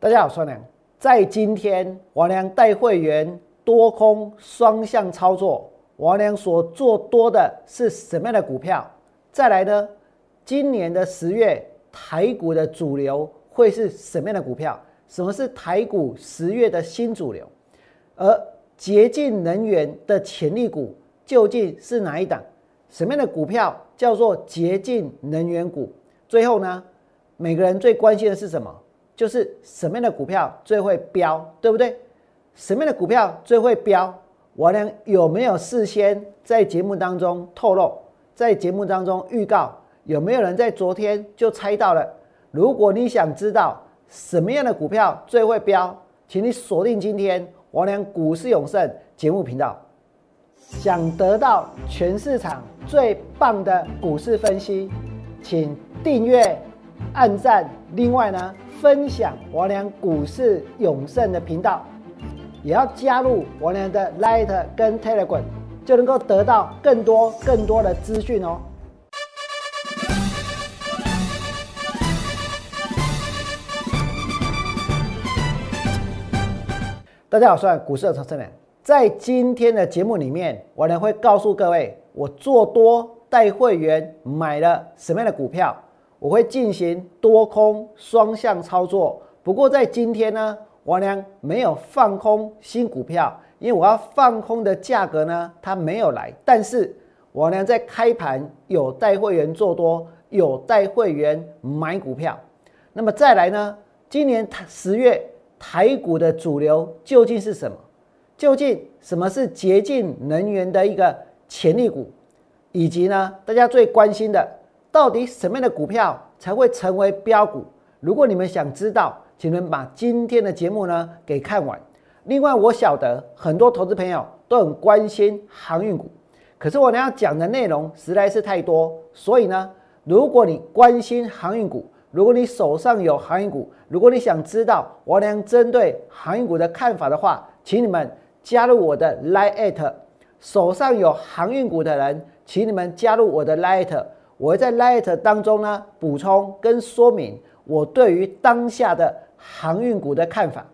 大家好，我是王良。在今天，王良带会员多空双向操作。王良所做多的是什么样的股票？再来呢？今年的十月，台股的主流会是什么样的股票？什么是台股十月的新主流？而洁净能源的潜力股究竟是哪一档？什么样的股票叫做洁净能源股？最后呢？每个人最关心的是什么？就是什么样的股票最会飙，对不对？什么样的股票最会飙？我俩有没有事先在节目当中透露，在节目当中预告？有没有人在昨天就猜到了？如果你想知道什么样的股票最会飙，请你锁定今天王良股市永胜节目频道。想得到全市场最棒的股市分析，请订阅、按赞。另外呢？分享王良股市永胜的频道，也要加入王良的 Light 跟 Telegram，就能够得到更多更多的资讯哦。大家好，我是股市的投资人。在今天的节目里面，我良会告诉各位，我做多带会员买了什么样的股票。我会进行多空双向操作，不过在今天呢，王良没有放空新股票，因为我要放空的价格呢，它没有来。但是王良在开盘有带会员做多，有带会员买股票。那么再来呢，今年十月台股的主流究竟是什么？究竟什么是洁净能源的一个潜力股？以及呢，大家最关心的。到底什么样的股票才会成为标股？如果你们想知道，请你们把今天的节目呢给看完。另外，我晓得很多投资朋友都很关心航运股，可是我要讲的内容实在是太多，所以呢，如果你关心航运股，如果你手上有航运股，如果你想知道我俩针对航运股的看法的话，请你们加入我的 Lite。手上有航运股的人，请你们加入我的 Lite。我会在 Light 当中呢补充跟说明我对于当下的航运股的看法。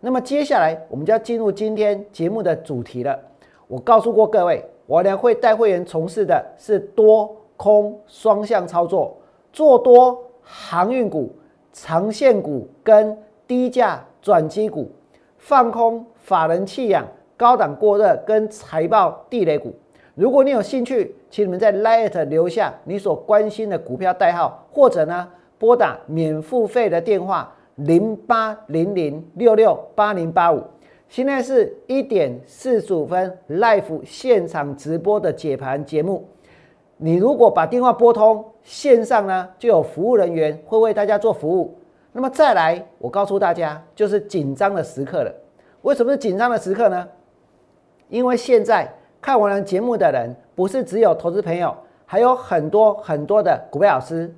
那么接下来我们就要进入今天节目的主题了。我告诉过各位，我呢会带会员从事的是多空双向操作，做多航运股、长线股跟低价转机股，放空法人弃养、高档过热跟财报地雷股。如果你有兴趣，请你们在 Light 留下你所关心的股票代号，或者呢拨打免付费的电话零八零零六六八零八五。现在是一点四十五分，Live 现场直播的解盘节目。你如果把电话拨通，线上呢就有服务人员会为大家做服务。那么再来，我告诉大家，就是紧张的时刻了。为什么是紧张的时刻呢？因为现在。看完了节目的人，不是只有投资朋友，还有很多很多的股票老师。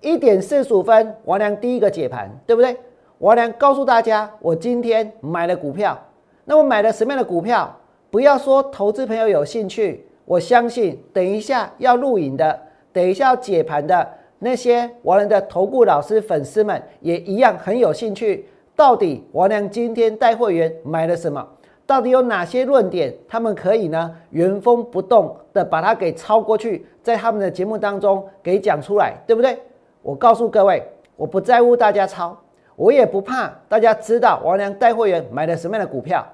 一点四十五分，王良第一个解盘，对不对？王良告诉大家，我今天买了股票。那我买了什么样的股票？不要说投资朋友有兴趣，我相信等一下要录影的，等一下要解盘的那些王良的投顾老师粉丝们，也一样很有兴趣。到底王良今天带会员买了什么？到底有哪些论点，他们可以呢原封不动的把它给抄过去，在他们的节目当中给讲出来，对不对？我告诉各位，我不在乎大家抄，我也不怕大家知道王良带会员买了什么样的股票，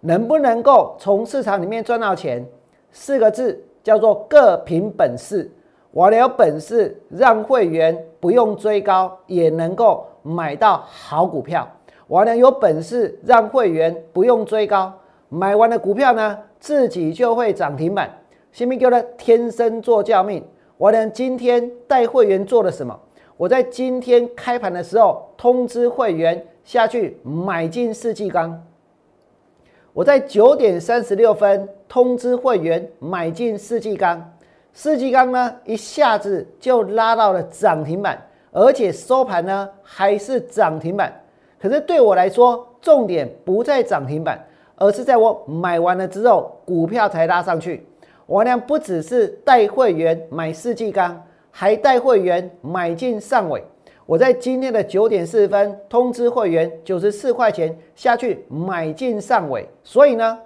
能不能够从市场里面赚到钱？四个字叫做各凭本事。我良有本事让会员不用追高也能够买到好股票，我良有本事让会员不用追高。买完的股票呢，自己就会涨停板。新民哥呢，天生做教命。我呢，今天带会员做了什么？我在今天开盘的时候通知会员下去买进四季钢。我在九点三十六分通知会员买进四季钢，四季钢呢一下子就拉到了涨停板，而且收盘呢还是涨停板。可是对我来说，重点不在涨停板。而是在我买完了之后，股票才拉上去。我呢不只是带会员买世纪钢，还带会员买进上尾。我在今天的九点四分通知会员九十四块钱下去买进上尾，所以呢，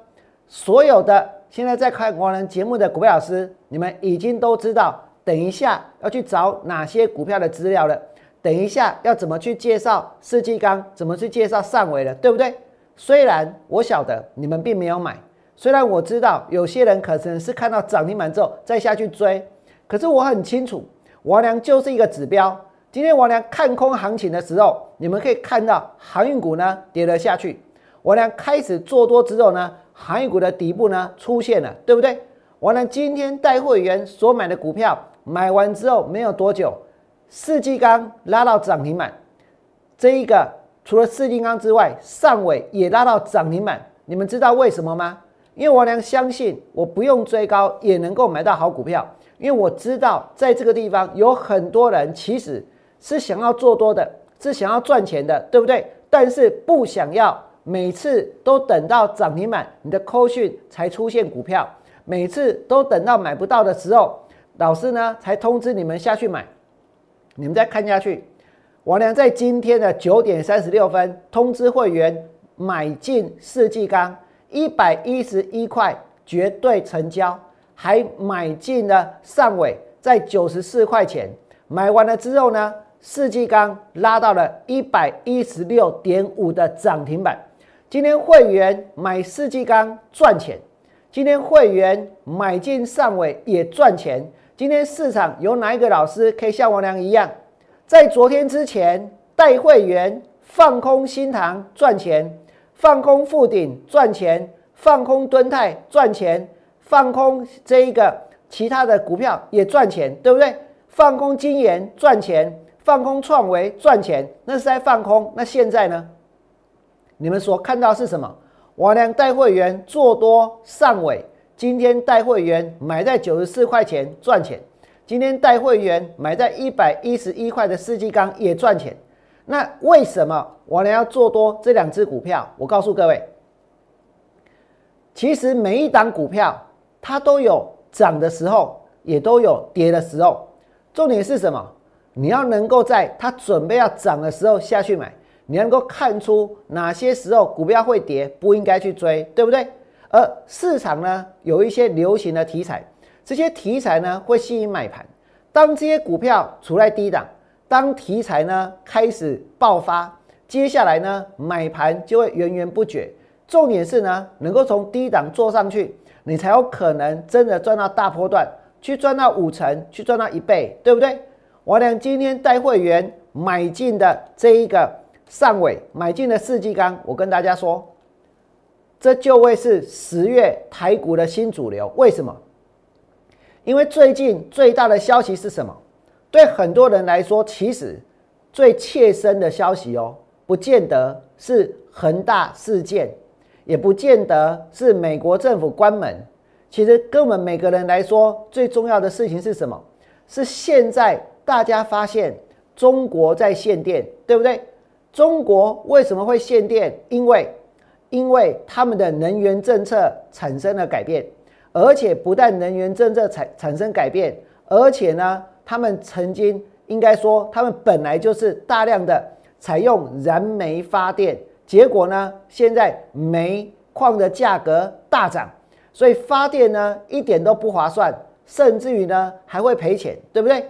所有的现在在看我们节目的股票老师，你们已经都知道，等一下要去找哪些股票的资料了，等一下要怎么去介绍世纪钢，怎么去介绍上尾了，对不对？虽然我晓得你们并没有买，虽然我知道有些人可能是看到涨停板之后再下去追，可是我很清楚，王良就是一个指标。今天王良看空行情的时候，你们可以看到航运股呢跌了下去。王良开始做多之后呢，航运股的底部呢出现了，对不对？王良今天带会员所买的股票买完之后没有多久，四季钢拉到涨停板。这一个除了四金刚之外，上尾也拉到涨停板。你们知道为什么吗？因为王良相信我不用追高也能够买到好股票，因为我知道在这个地方有很多人其实。是想要做多的，是想要赚钱的，对不对？但是不想要每次都等到涨停板，你的扣讯才出现股票，每次都等到买不到的时候，老师呢才通知你们下去买。你们再看下去，王良在今天的九点三十六分通知会员买进世纪钢一百一十一块，绝对成交，还买进了上尾在九十四块钱，买完了之后呢？世纪钢拉到了一百一十六点五的涨停板。今天会员买世纪钢赚钱，今天会员买进上尾也赚钱。今天市场有哪一个老师可以像王良一样，在昨天之前带会员放空新塘赚钱，放空富鼎赚钱，放空敦泰赚钱，放空这一个其他的股票也赚钱，对不对？放空金研赚钱。放空创维赚钱，那是在放空。那现在呢？你们所看到是什么？我良带会员做多上尾，今天带会员买在九十四块钱赚钱，今天带会员买在一百一十一块的世纪钢也赚钱。那为什么我呢要做多这两只股票？我告诉各位，其实每一档股票它都有涨的时候，也都有跌的时候。重点是什么？你要能够在它准备要涨的时候下去买，你能够看出哪些时候股票会跌，不应该去追，对不对？而市场呢，有一些流行的题材，这些题材呢会吸引买盘。当这些股票处在低档，当题材呢开始爆发，接下来呢买盘就会源源不绝。重点是呢，能够从低档做上去，你才有可能真的赚到大波段，去赚到五成，去赚到一倍，对不对？我俩今天带会员买进的这一个上尾买进的四季钢，我跟大家说，这就会是十月台股的新主流。为什么？因为最近最大的消息是什么？对很多人来说，其实最切身的消息哦，不见得是恒大事件，也不见得是美国政府关门。其实，跟我们每个人来说，最重要的事情是什么？是现在。大家发现中国在限电，对不对？中国为什么会限电？因为因为他们的能源政策产生了改变，而且不但能源政策产产生改变，而且呢，他们曾经应该说，他们本来就是大量的采用燃煤发电，结果呢，现在煤矿的价格大涨，所以发电呢一点都不划算，甚至于呢还会赔钱，对不对？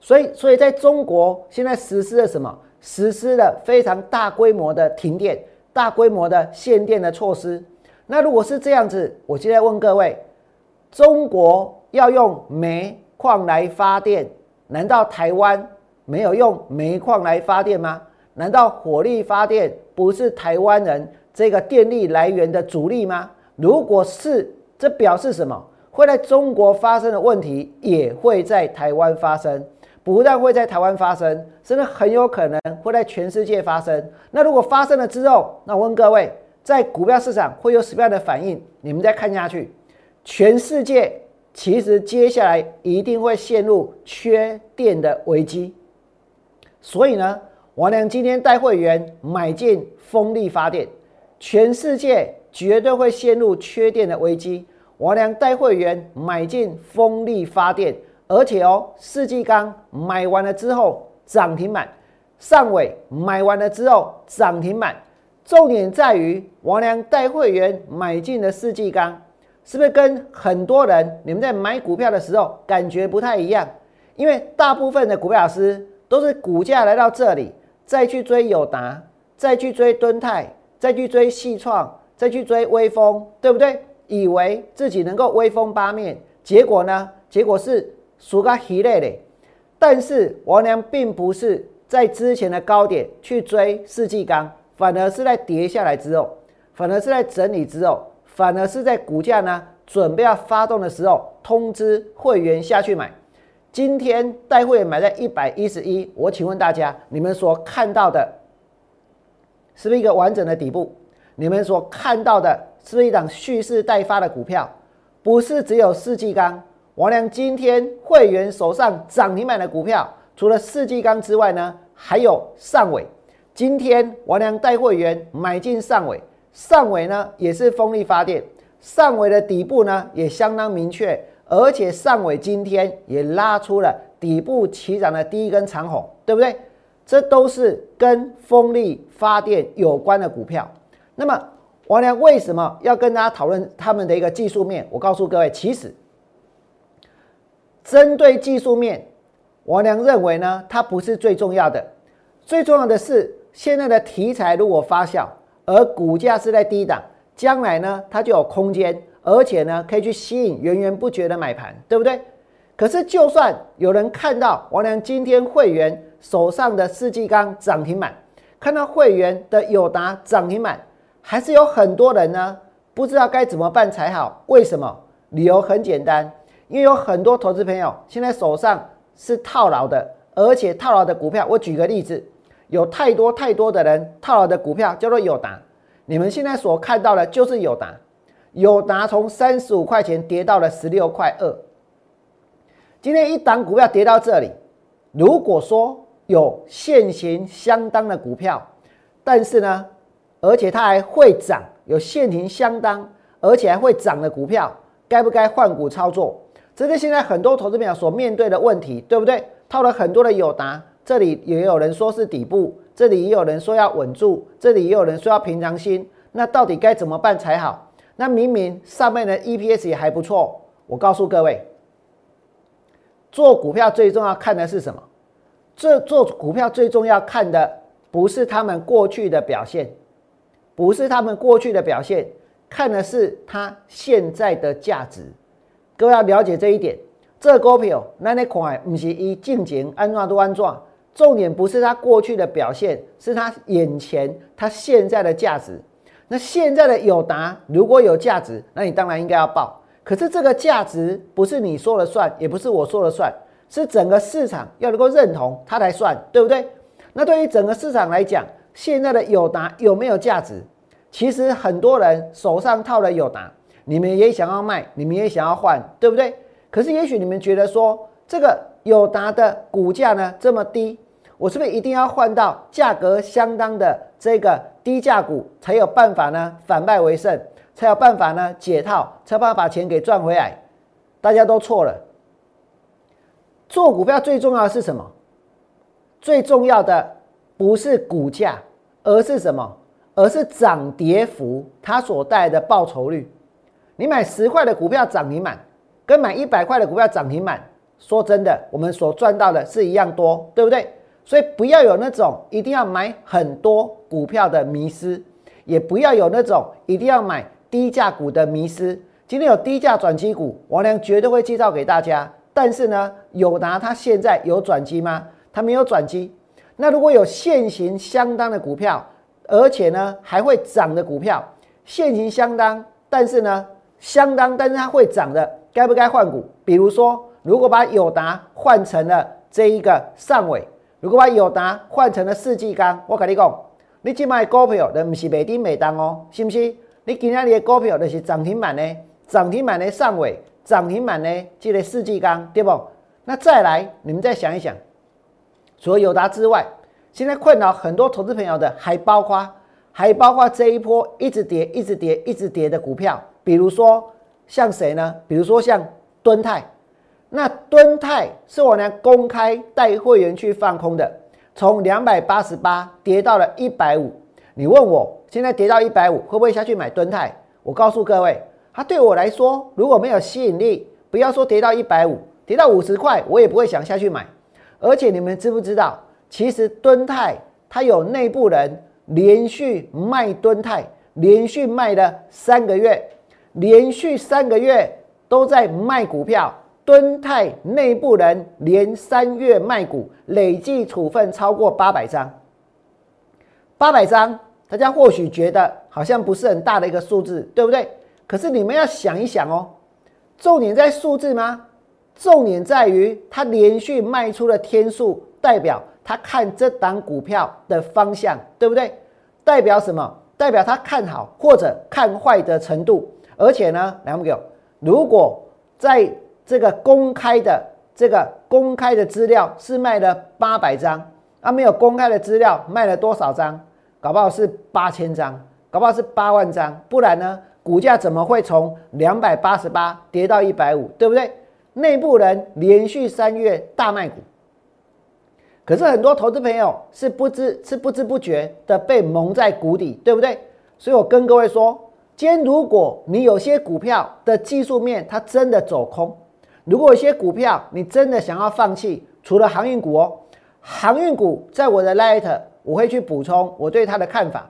所以，所以在中国现在实施了什么？实施了非常大规模的停电、大规模的限电的措施。那如果是这样子，我现在问各位：中国要用煤矿来发电，难道台湾没有用煤矿来发电吗？难道火力发电不是台湾人这个电力来源的主力吗？如果是，这表示什么？会在中国发生的问题，也会在台湾发生。不但会在台湾发生，甚至很有可能会在全世界发生。那如果发生了之后，那我问各位，在股票市场会有什么样的反应？你们再看下去，全世界其实接下来一定会陷入缺电的危机。所以呢，王良今天带会员买进风力发电，全世界绝对会陷入缺电的危机。王良带会员买进风力发电。而且哦，世纪钢买完了之后涨停板，上尾买完了之后涨停板。重点在于王良带会员买进的世纪钢，是不是跟很多人你们在买股票的时候感觉不太一样？因为大部分的股票老师都是股价来到这里，再去追友达，再去追敦泰，再去追细创，再去追微风，对不对？以为自己能够威风八面，结果呢？结果是输个稀累的。但是王良并不是在之前的高点去追世纪钢。反而是在跌下来之后，反而是在整理之后，反而是在股价呢准备要发动的时候，通知会员下去买。今天带会员买在一百一十一，我请问大家，你们所看到的是不是一个完整的底部？你们所看到的是不是一档蓄势待发的股票？不是只有世纪钢。王良今天会员手上涨停板的股票，除了世纪钢之外呢，还有上尾。今天王良带会员买进上尾，上尾呢也是风力发电，上尾的底部呢也相当明确，而且上尾今天也拉出了底部起涨的第一根长红，对不对？这都是跟风力发电有关的股票。那么王良为什么要跟大家讨论他们的一个技术面？我告诉各位，其实针对技术面，王良认为呢，它不是最重要的，最重要的是。现在的题材如果发酵，而股价是在低档，将来呢它就有空间，而且呢可以去吸引源源不绝的买盘，对不对？可是就算有人看到王良今天会员手上的世纪钢涨停板，看到会员的友达涨停板，还是有很多人呢不知道该怎么办才好。为什么？理由很简单，因为有很多投资朋友现在手上是套牢的，而且套牢的股票，我举个例子。有太多太多的人套牢的股票叫做友达，你们现在所看到的就是友达，友达从三十五块钱跌到了十六块二。今天一档股票跌到这里，如果说有现行相当的股票，但是呢，而且它还会涨，有现行相当而且还会涨的股票，该不该换股操作？这是现在很多投资者所面对的问题，对不对？套了很多的友达。这里也有人说是底部，这里也有人说要稳住，这里也有人说要平常心。那到底该怎么办才好？那明明上面的 EPS 也还不错。我告诉各位，做股票最重要看的是什么？这做股票最重要看的不是他们过去的表现，不是他们过去的表现，看的是它现在的价值。各位要了解这一点。这股票，那你看，不是以进前安怎都安怎。重点不是它过去的表现，是它眼前它现在的价值。那现在的友达如果有价值，那你当然应该要报。可是这个价值不是你说了算，也不是我说了算，是整个市场要能够认同它来算，对不对？那对于整个市场来讲，现在的友达有没有价值？其实很多人手上套了友达，你们也想要卖，你们也想要换，对不对？可是也许你们觉得说这个友达的股价呢这么低。我是不是一定要换到价格相当的这个低价股才有办法呢？反败为胜，才有办法呢？解套，才有办法把钱给赚回来？大家都错了。做股票最重要的是什么？最重要的不是股价，而是什么？而是涨跌幅它所带来的报酬率。你买十块的股票涨停板，跟买一百块的股票涨停板，说真的，我们所赚到的是一样多，对不对？所以不要有那种一定要买很多股票的迷失，也不要有那种一定要买低价股的迷失。今天有低价转机股，王良绝对会介绍给大家。但是呢，友达它现在有转机吗？它没有转机。那如果有现行相当的股票，而且呢还会涨的股票，现行相当，但是呢相当，但是它会涨的，该不该换股？比如说，如果把友达换成了这一个上尾。如果把友达换成了世纪钢，我跟你讲，你今买股票都不是每丁每当哦，是不是？你今天的股票就是涨停板的，涨停板的上尾，涨停板的这个世纪钢，对不？那再来，你们再想一想，除了友达之外，现在困扰很多投资朋友的，还包括还包括这一波一直跌、一直跌、一直跌的股票，比如说像谁呢？比如说像敦泰，那敦泰是我呢公开带会员去放空的，从两百八十八跌到了一百五。你问我现在跌到一百五，会不会下去买敦泰？我告诉各位，它对我来说如果没有吸引力，不要说跌到一百五，跌到五十块，我也不会想下去买。而且你们知不知道，其实敦泰它有内部人连续卖敦泰，连续卖了三个月，连续三个月都在卖股票。敦泰内部人连三月卖股，累计处分超过八百张。八百张，大家或许觉得好像不是很大的一个数字，对不对？可是你们要想一想哦，重点在数字吗？重点在于他连续卖出的天数，代表他看这档股票的方向，对不对？代表什么？代表他看好或者看坏的程度。而且呢，两位如果在这个公开的这个公开的资料是卖了八百张，啊，没有公开的资料卖了多少张？搞不好是八千张，搞不好是八万张，不然呢，股价怎么会从两百八十八跌到一百五？对不对？内部人连续三月大卖股，可是很多投资朋友是不知是不知不觉的被蒙在鼓底，对不对？所以我跟各位说，今天如果你有些股票的技术面它真的走空。如果有些股票你真的想要放弃，除了航运股哦，航运股在我的 light 我会去补充我对它的看法。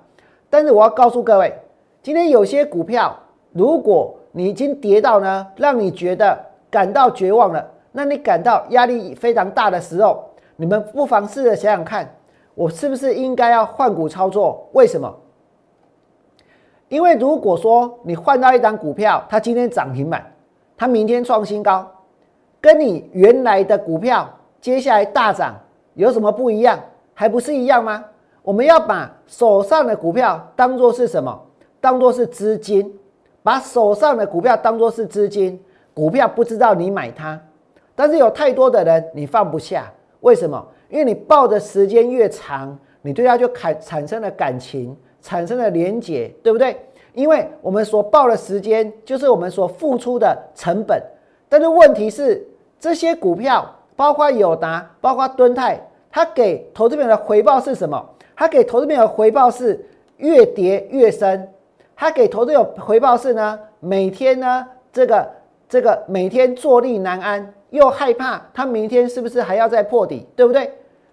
但是我要告诉各位，今天有些股票，如果你已经跌到呢，让你觉得感到绝望了，那你感到压力非常大的时候，你们不妨试着想想看，我是不是应该要换股操作？为什么？因为如果说你换到一张股票，它今天涨停板，它明天创新高。跟你原来的股票接下来大涨有什么不一样？还不是一样吗？我们要把手上的股票当做是什么？当做是资金，把手上的股票当做是资金。股票不知道你买它，但是有太多的人你放不下，为什么？因为你抱的时间越长，你对它就产产生了感情，产生了连结，对不对？因为我们所抱的时间就是我们所付出的成本，但是问题是。这些股票，包括友达，包括敦泰，它给投资者的回报是什么？它给投资者的回报是越跌越深。它给投资者回报是呢，每天呢，这个这个每天坐立难安，又害怕它明天是不是还要再破底，对不对？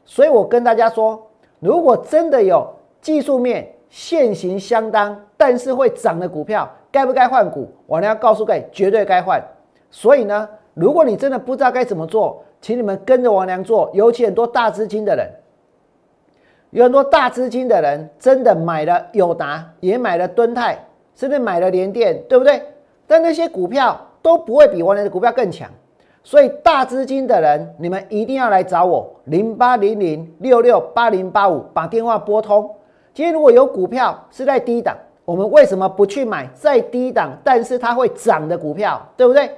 所以我跟大家说，如果真的有技术面现行相当，但是会涨的股票，该不该换股？我呢要告诉各位，绝对该换。所以呢。如果你真的不知道该怎么做，请你们跟着王良做。尤其很多大资金的人，有很多大资金的人真的买了友达，也买了敦泰，甚至买了联电，对不对？但那些股票都不会比王良的股票更强。所以大资金的人，你们一定要来找我，零八零零六六八零八五，把电话拨通。今天如果有股票是在低档，我们为什么不去买在低档但是它会涨的股票，对不对？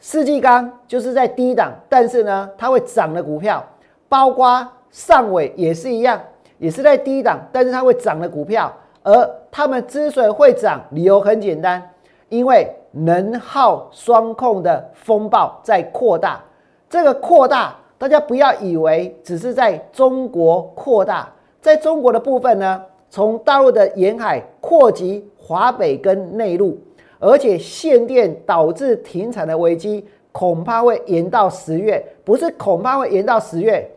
世纪钢就是在低档，但是呢，它会涨的股票，包括上尾也是一样，也是在低档，但是它会涨的股票。而他们之所以会涨，理由很简单，因为能耗双控的风暴在扩大。这个扩大，大家不要以为只是在中国扩大，在中国的部分呢，从大陆的沿海扩及华北跟内陆。而且限电导致停产的危机恐怕会延到十月，不是恐怕会延到十月，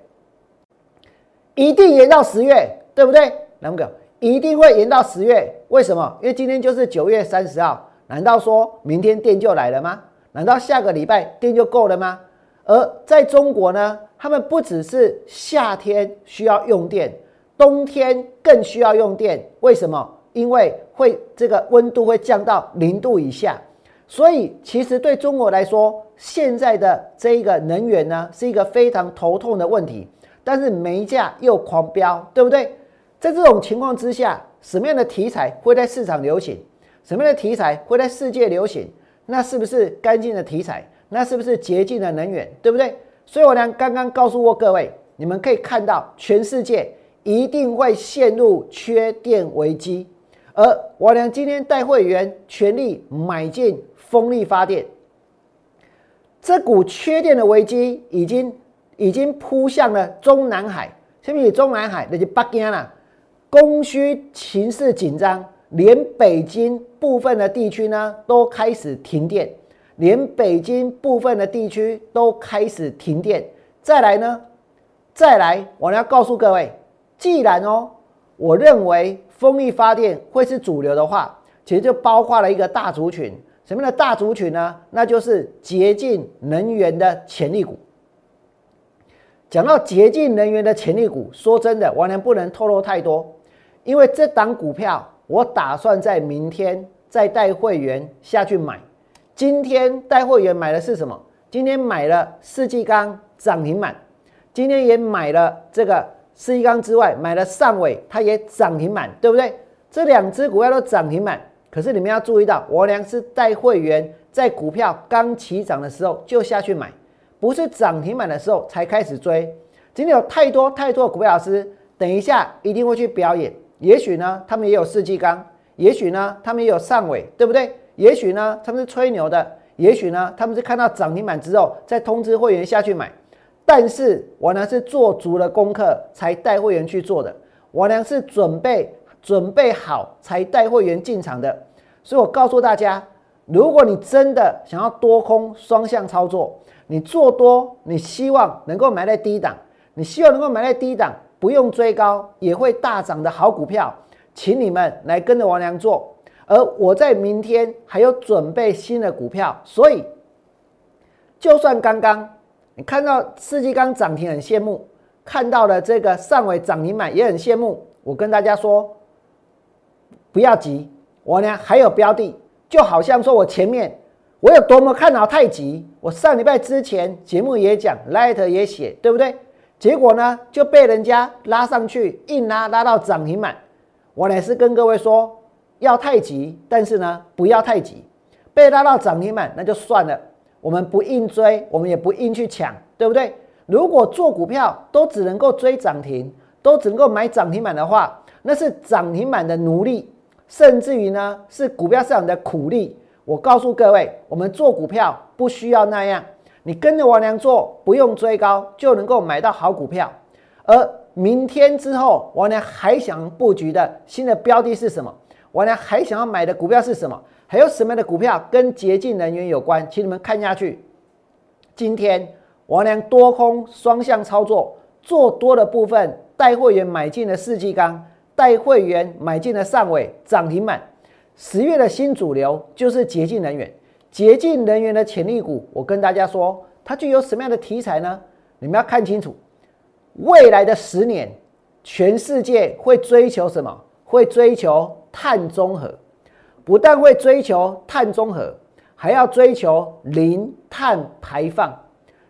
一定延到十月，对不对？两个一定会延到十月，为什么？因为今天就是九月三十号，难道说明天电就来了吗？难道下个礼拜电就够了吗？而在中国呢，他们不只是夏天需要用电，冬天更需要用电，为什么？因为会这个温度会降到零度以下，所以其实对中国来说，现在的这一个能源呢是一个非常头痛的问题。但是煤价又狂飙，对不对？在这种情况之下，什么样的题材会在市场流行？什么样的题材会在世界流行？那是不是干净的题材？那是不是洁净的能源？对不对？所以我呢刚刚告诉过各位，你们可以看到，全世界一定会陷入缺电危机。而我俩今天带会员全力买进风力发电，这股缺电的危机已经已经扑向了中南海，什么？中南海？那就北京了，供需形势紧张，连北京部分的地区呢都开始停电，连北京部分的地区都开始停电。再来呢，再来，我要告诉各位，既然哦，我认为风力发电会是主流的话，其实就包括了一个大族群。什么的大族群呢？那就是洁净能源的潜力股。讲到洁净能源的潜力股，说真的，完全不能透露太多，因为这档股票我打算在明天再带会员下去买。今天带会员买的是什么？今天买了世纪钢涨停板，今天也买了这个世纪钢之外，买了上尾，它也涨停板，对不对？这两只股票都涨停板。可是你们要注意到，我良是带会员在股票刚起涨的时候就下去买，不是涨停板的时候才开始追。今天有太多太多的股票老师，等一下一定会去表演。也许呢，他们也有四季钢；也许呢，他们也有上尾，对不对？也许呢，他们是吹牛的；也许呢，他们是看到涨停板之后再通知会员下去买。但是我呢是做足了功课才带会员去做的，我呢是准备。准备好才带会员进场的，所以我告诉大家，如果你真的想要多空双向操作，你做多，你希望能够买在低档，你希望能够买在低档，不用追高也会大涨的好股票，请你们来跟着王良做。而我在明天还有准备新的股票，所以就算刚刚你看到世纪刚涨停很羡慕，看到了这个上尾涨停板也很羡慕，我跟大家说。不要急，我呢还有标的，就好像说我前面我有多么看好太极，我上礼拜之前节目也讲，Light 也写，对不对？结果呢就被人家拉上去，硬拉拉到涨停板。我呢是跟各位说要太极，但是呢不要太急，被拉到涨停板那就算了，我们不硬追，我们也不硬去抢，对不对？如果做股票都只能够追涨停，都只能够买涨停板的话，那是涨停板的奴隶。甚至于呢，是股票市场的苦力。我告诉各位，我们做股票不需要那样，你跟着王良做，不用追高就能够买到好股票。而明天之后，王良还想布局的新的标的是什么？王良还想要买的股票是什么？还有什么样的股票跟洁净能源有关？请你们看下去。今天王良多空双向操作，做多的部分带会员买进了四季钢。带会员买进了上尾涨停板，十月的新主流就是洁净能源。洁净能源的潜力股，我跟大家说，它具有什么样的题材呢？你们要看清楚，未来的十年，全世界会追求什么？会追求碳中和，不但会追求碳中和，还要追求零碳排放。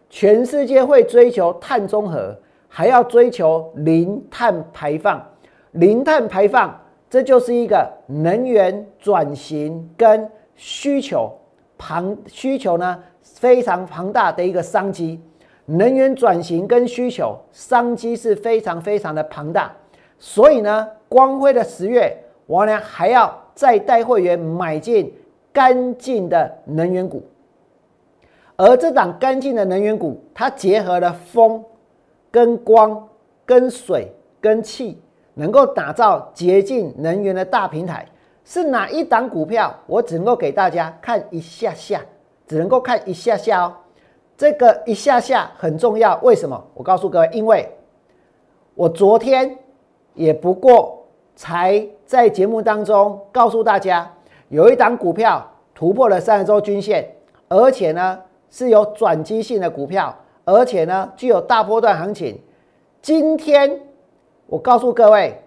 全世界会追求碳中和，还要追求零碳排放。零碳排放，这就是一个能源转型跟需求庞需求呢非常庞大的一个商机。能源转型跟需求商机是非常非常的庞大，所以呢，光辉的十月，我呢还要再带会员买进干净的能源股，而这档干净的能源股，它结合了风、跟光、跟水、跟气。能够打造洁净能源的大平台是哪一档股票？我只能够给大家看一下下，只能够看一下下哦。这个一下下很重要，为什么？我告诉各位，因为我昨天也不过才在节目当中告诉大家，有一档股票突破了三十周均线，而且呢是有转机性的股票，而且呢具有大波段行情。今天。我告诉各位，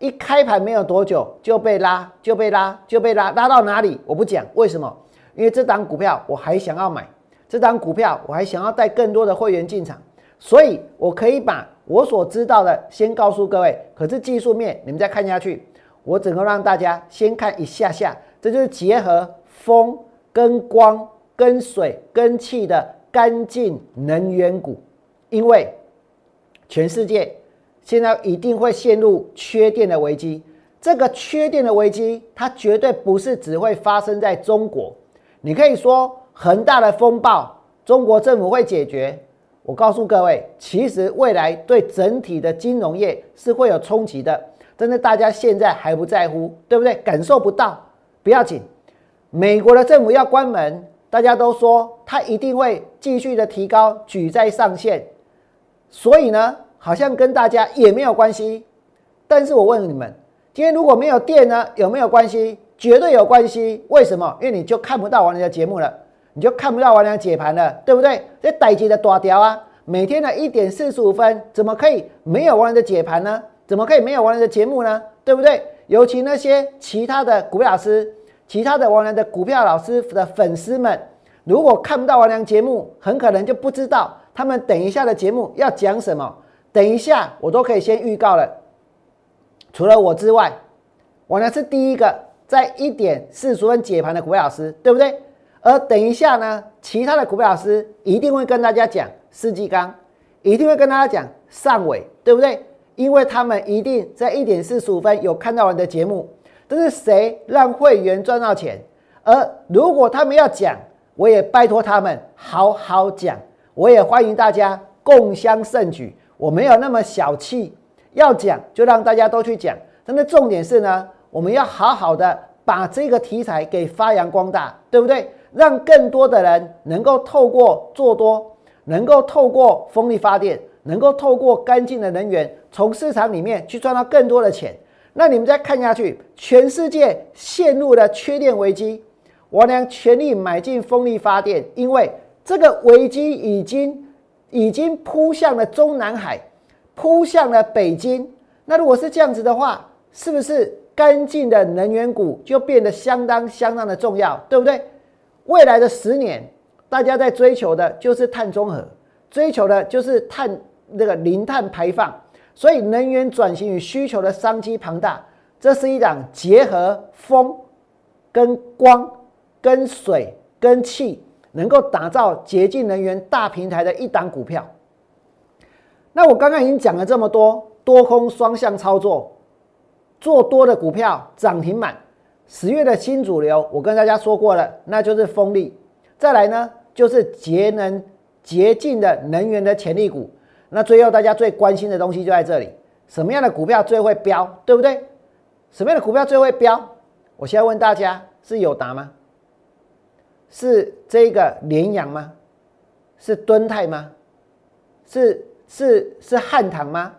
一开盘没有多久就被拉，就被拉，就被拉，拉到哪里我不讲，为什么？因为这档股票我还想要买，这档股票我还想要带更多的会员进场，所以我可以把我所知道的先告诉各位。可是技术面你们再看下去，我只能让大家先看一下下，这就是结合风跟光跟水跟气的干净能源股，因为全世界。现在一定会陷入缺电的危机。这个缺电的危机，它绝对不是只会发生在中国。你可以说恒大的风暴中国政府会解决。我告诉各位，其实未来对整体的金融业是会有冲击的，真的大家现在还不在乎，对不对？感受不到不要紧。美国的政府要关门，大家都说他一定会继续的提高举债上限，所以呢，好像跟大家也没有关系。但是我问你们，今天如果没有电呢，有没有关系？绝对有关系。为什么？因为你就看不到我们的节目了。你就看不到王良解盘了，对不对？这逮级的大条啊，每天的一点四十五分，怎么可以没有王良的解盘呢？怎么可以没有王良的节目呢？对不对？尤其那些其他的股票老师、其他的王良的股票老师的粉丝们，如果看不到王良节目，很可能就不知道他们等一下的节目要讲什么。等一下我都可以先预告了。除了我之外，王良是第一个在一点四十分解盘的股票老师，对不对？而等一下呢，其他的股票老师一定会跟大家讲世纪钢，一定会跟大家讲上尾，对不对？因为他们一定在一点四十五分有看到我的节目。这是谁让会员赚到钱？而如果他们要讲，我也拜托他们好好讲，我也欢迎大家共襄盛举。我没有那么小气，要讲就让大家都去讲。但是重点是呢，我们要好好的把这个题材给发扬光大，对不对？让更多的人能够透过做多，能够透过风力发电，能够透过干净的能源，从市场里面去赚到更多的钱。那你们再看下去，全世界陷入了缺电危机，我娘全力买进风力发电，因为这个危机已经已经扑向了中南海，扑向了北京。那如果是这样子的话，是不是干净的能源股就变得相当相当的重要，对不对？未来的十年，大家在追求的就是碳中和，追求的就是碳那个零碳排放，所以能源转型与需求的商机庞大。这是一档结合风、跟光、跟水、跟气，能够打造洁净能源大平台的一档股票。那我刚刚已经讲了这么多，多空双向操作，做多的股票涨停板。十月的新主流，我跟大家说过了，那就是风力。再来呢，就是节能、洁净的能源的潜力股。那最后大家最关心的东西就在这里：什么样的股票最会飙，对不对？什么样的股票最会飙？我现在问大家：是友达吗？是这个联阳吗？是敦泰吗？是是是汉唐吗？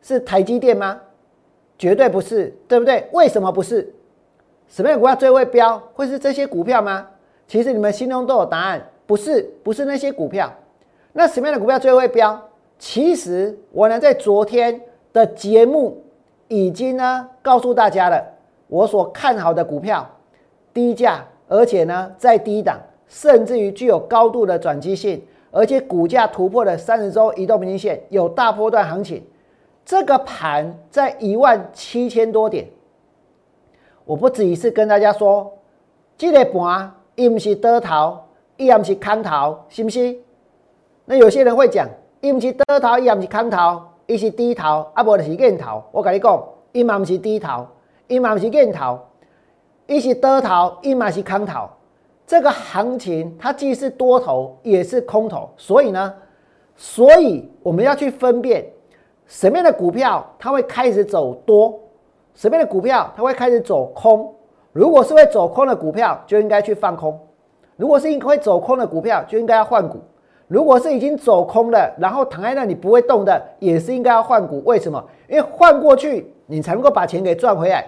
是台积电吗？绝对不是，对不对？为什么不是？什么样的股票最会飙？会是这些股票吗？其实你们心中都有答案，不是，不是那些股票。那什么样的股票最会飙？其实我呢，在昨天的节目已经呢告诉大家了，我所看好的股票，低价，而且呢在低档，甚至于具有高度的转机性，而且股价突破了三十周移动平均线，有大波段行情。这个盘在一万七千多点。我不止一次跟大家说，这个盘伊不是多头，伊也不是空头，是不是？那有些人会讲，伊不是多头，伊也不是空头，伊是低头，啊无就是硬头。我跟你讲，伊嘛不是低头，伊嘛不是硬头，伊是多头，伊嘛是空头。这个行情它既是多头，也是空头，所以呢，所以我们要去分辨什么样的股票它会开始走多。什么样的股票它会开始走空？如果是会走空的股票，就应该去放空；如果是会走空的股票，就应该要换股；如果是已经走空了，然后躺在那里不会动的，也是应该要换股。为什么？因为换过去，你才能够把钱给赚回来。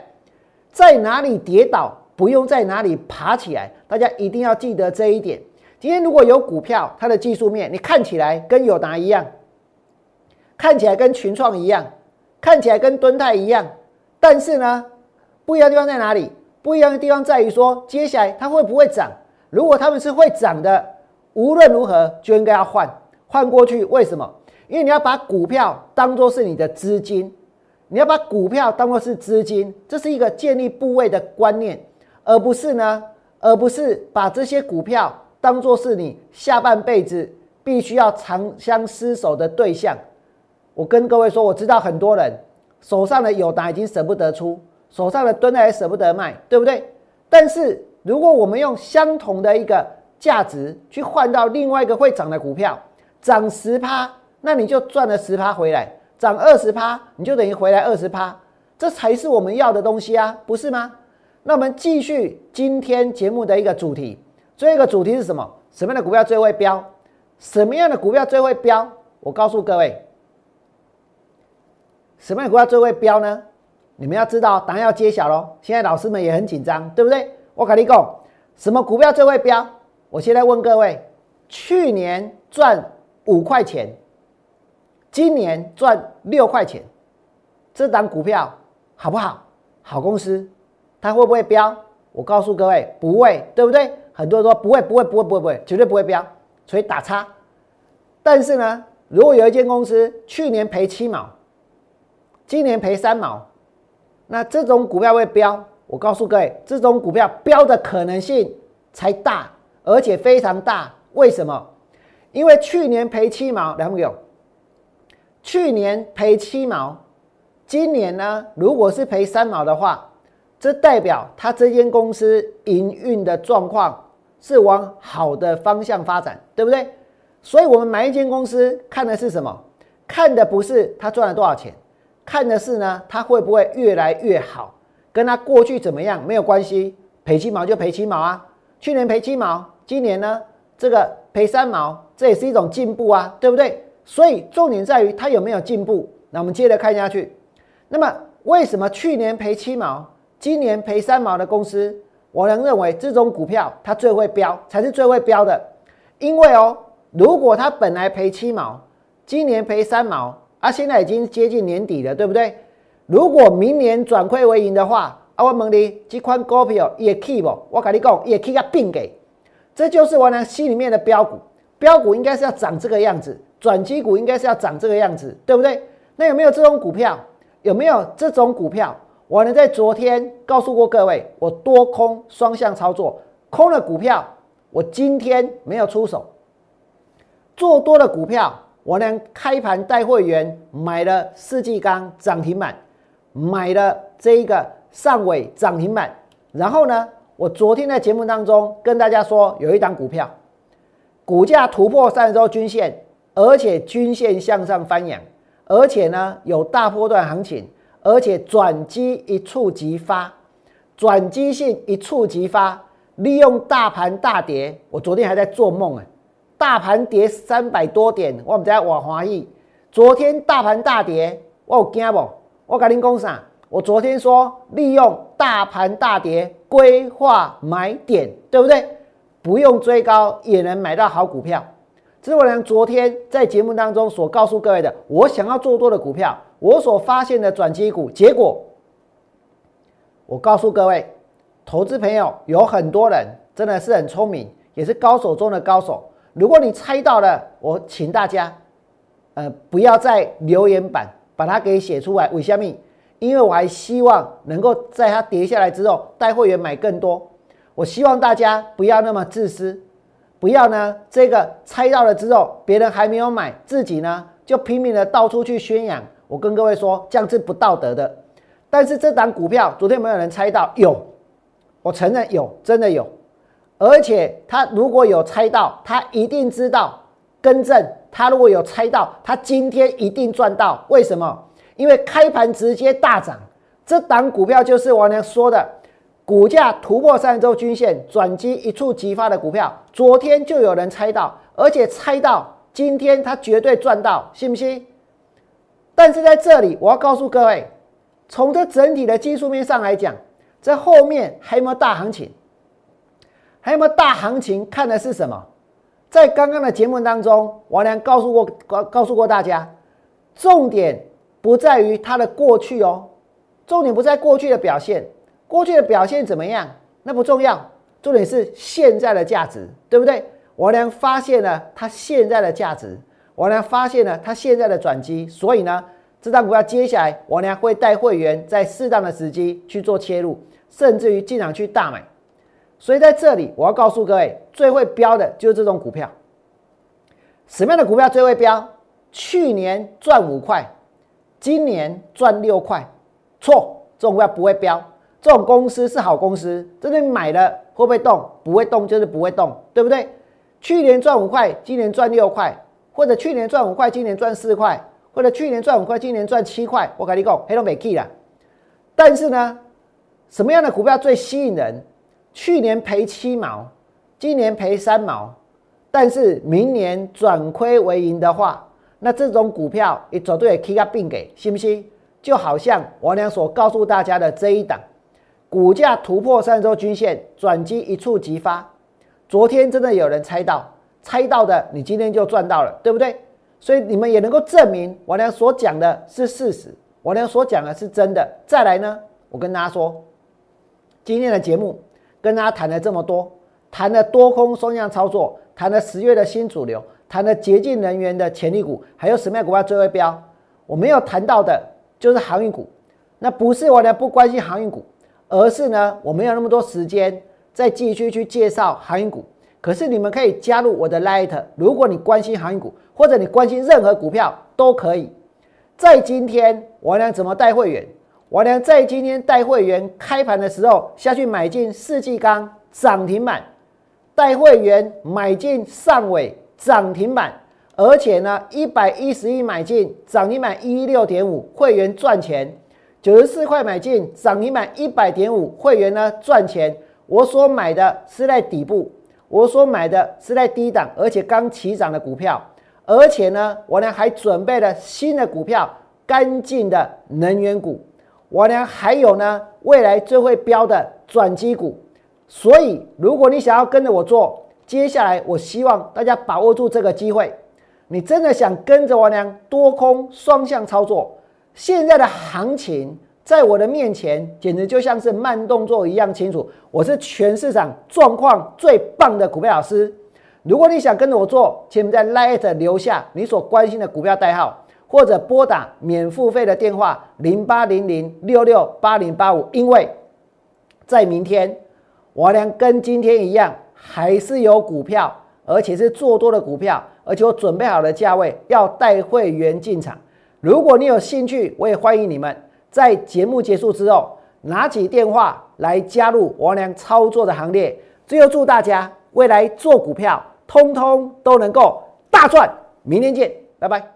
在哪里跌倒，不用在哪里爬起来。大家一定要记得这一点。今天如果有股票，它的技术面你看起来跟友达一样，看起来跟群创一样，看起来跟敦泰一样。但是呢，不一样的地方在哪里？不一样的地方在于说，接下来它会不会涨？如果他们是会涨的，无论如何就应该要换换过去。为什么？因为你要把股票当做是你的资金，你要把股票当做是资金，这是一个建立部位的观念，而不是呢，而不是把这些股票当做是你下半辈子必须要长相厮守的对象。我跟各位说，我知道很多人。手上的友达已经舍不得出，手上的吨也舍不得卖，对不对？但是如果我们用相同的一个价值去换到另外一个会涨的股票，涨十趴，那你就赚了十趴回来；涨二十趴，你就等于回来二十趴，这才是我们要的东西啊，不是吗？那我们继续今天节目的一个主题，最后一个主题是什么？什么样的股票最会飙？什么样的股票最会飙？我告诉各位，什么股票最会飙呢？你们要知道，答案要揭晓喽。现在老师们也很紧张，对不对？我跟你讲，什么股票最会飙？我现在问各位，去年赚五块钱，今年赚六块钱，这档股票好不好？好公司，它会不会飙？我告诉各位，不会，对不对？很多人说不会，不会，不会，不会，不会，绝对不会飙，所以打叉。但是呢，如果有一间公司去年赔七毛，今年赔三毛，那这种股票会飙？我告诉各位，这种股票飙的可能性才大，而且非常大。为什么？因为去年赔七毛，两有？去年赔七毛，今年呢？如果是赔三毛的话，这代表它这间公司营运的状况是往好的方向发展，对不对？所以我们买一间公司看的是什么？看的不是它赚了多少钱，看的是呢，它会不会越来越好。跟它过去怎么样没有关系，赔七毛就赔七毛啊。去年赔七毛，今年呢这个赔三毛，这也是一种进步啊，对不对？所以重点在于它有没有进步。那我们接着看下去。那么为什么去年赔七毛，今年赔三毛的公司，我能认为这种股票它最会飙，才是最会飙的。因为哦，如果它本来赔七毛，今年赔三毛，啊，现在已经接近年底了，对不对？如果明年转亏为盈的话，啊，我问你，这款股票也 keep 不？我跟你讲，也 keep 并给，这就是我呢心里面的标股。标股应该是要长这个样子，转机股应该是要长这个样子，对不对？那有没有这种股票？有没有这种股票？我呢在昨天告诉过各位，我多空双向操作，空的股票我今天没有出手，做多的股票我呢开盘带会员买了世纪钢涨停板。买了这一个上尾涨停板，然后呢，我昨天在节目当中跟大家说，有一档股票，股价突破三十周均线，而且均线向上翻扬，而且呢有大波段行情，而且转机一触即发，转机性一触即发，利用大盘大跌，我昨天还在做梦哎，大盘跌三百多点，我们在瓦华裔，昨天大盘大跌，我有惊不？我跟您讲啥？我昨天说利用大盘大跌规划买点，对不对？不用追高也能买到好股票。这是我俩昨天在节目当中所告诉各位的。我想要做多的股票，我所发现的转机股。结果，我告诉各位，投资朋友有很多人真的是很聪明，也是高手中的高手。如果你猜到了，我请大家，呃，不要在留言板。把它给写出来，为什么？因为我还希望能够在它跌下来之后带会员买更多。我希望大家不要那么自私，不要呢这个猜到了之后别人还没有买，自己呢就拼命的到处去宣扬。我跟各位说，这样是不道德的。但是这档股票昨天没有人猜到，有，我承认有，真的有。而且他如果有猜到，他一定知道更正。他如果有猜到，他今天一定赚到。为什么？因为开盘直接大涨，这档股票就是我娘说的，股价突破三周均线，转机一触即发的股票。昨天就有人猜到，而且猜到今天他绝对赚到，信不信？但是在这里，我要告诉各位，从这整体的技术面上来讲，这后面还没有大行情？还有没有大行情？看的是什么？在刚刚的节目当中，王良告诉过告告诉过大家，重点不在于它的过去哦，重点不在过去的表现，过去的表现怎么样那不重要，重点是现在的价值，对不对？王良发现了它现在的价值，王良发现了它现在的转机，所以呢，这张股票接下来王良会带会员在适当的时机去做切入，甚至于进场去大买。所以在这里，我要告诉各位，最会标的就是这种股票。什么样的股票最会标？去年赚五块，今年赚六块，错，这种股票不会标。这种公司是好公司，这里买了会不会动？不会动就是不会动，对不对？去年赚五块，今年赚六块，或者去年赚五块，今年赚四块，或者去年赚五块，今年赚七块，我跟你讲，黑龙美 key 了。但是呢，什么样的股票最吸引人？去年赔七毛，今年赔三毛，但是明年转亏为盈的话，那这种股票也绝对 K 个并给，信不信？就好像王良所告诉大家的这一档。股价突破三周均线，转机一触即发。昨天真的有人猜到，猜到的你今天就赚到了，对不对？所以你们也能够证明王良所讲的是事实，王良所讲的是真的。再来呢，我跟大家说，今天的节目跟大家谈了这么多，谈了多空双向操作，谈了十月的新主流，谈了洁净能源的潜力股，还有什么样股票最会标？我没有谈到的就是航运股，那不是王良不关心航运股。而是呢，我没有那么多时间再继续去介绍航运股。可是你们可以加入我的 Light，如果你关心航运股，或者你关心任何股票都可以。在今天，王良怎么带会员？我呢在今天带会员开盘的时候下去买进世纪钢涨停板，带会员买进上尾涨停板，而且呢，一百一十亿买进涨停板一六点五，会员赚钱。九十四块买进，涨停板一百点五，会员呢赚钱。我所买的是在底部，我所买的是在低档，而且刚起涨的股票，而且呢，我呢还准备了新的股票，干净的能源股，我呢还有呢未来最会标的转机股。所以，如果你想要跟着我做，接下来我希望大家把握住这个机会。你真的想跟着我娘多空双向操作？现在的行情在我的面前，简直就像是慢动作一样清楚。我是全市场状况最棒的股票老师。如果你想跟着我做，请在 Light 留下你所关心的股票代号，或者拨打免付费的电话零八零零六六八零八五。因为在明天，我俩跟今天一样，还是有股票，而且是做多的股票，而且我准备好了价位要带会员进场。如果你有兴趣，我也欢迎你们在节目结束之后拿起电话来加入王良操作的行列。最后祝大家未来做股票，通通都能够大赚。明天见，拜拜。